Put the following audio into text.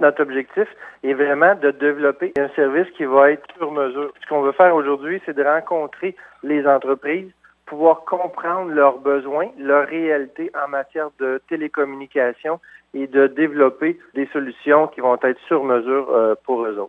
Notre objectif est vraiment de développer un service qui va être sur mesure. Ce qu'on veut faire aujourd'hui, c'est de rencontrer les entreprises, pouvoir comprendre leurs besoins, leur réalité en matière de télécommunication et de développer des solutions qui vont être sur mesure euh, pour eux autres.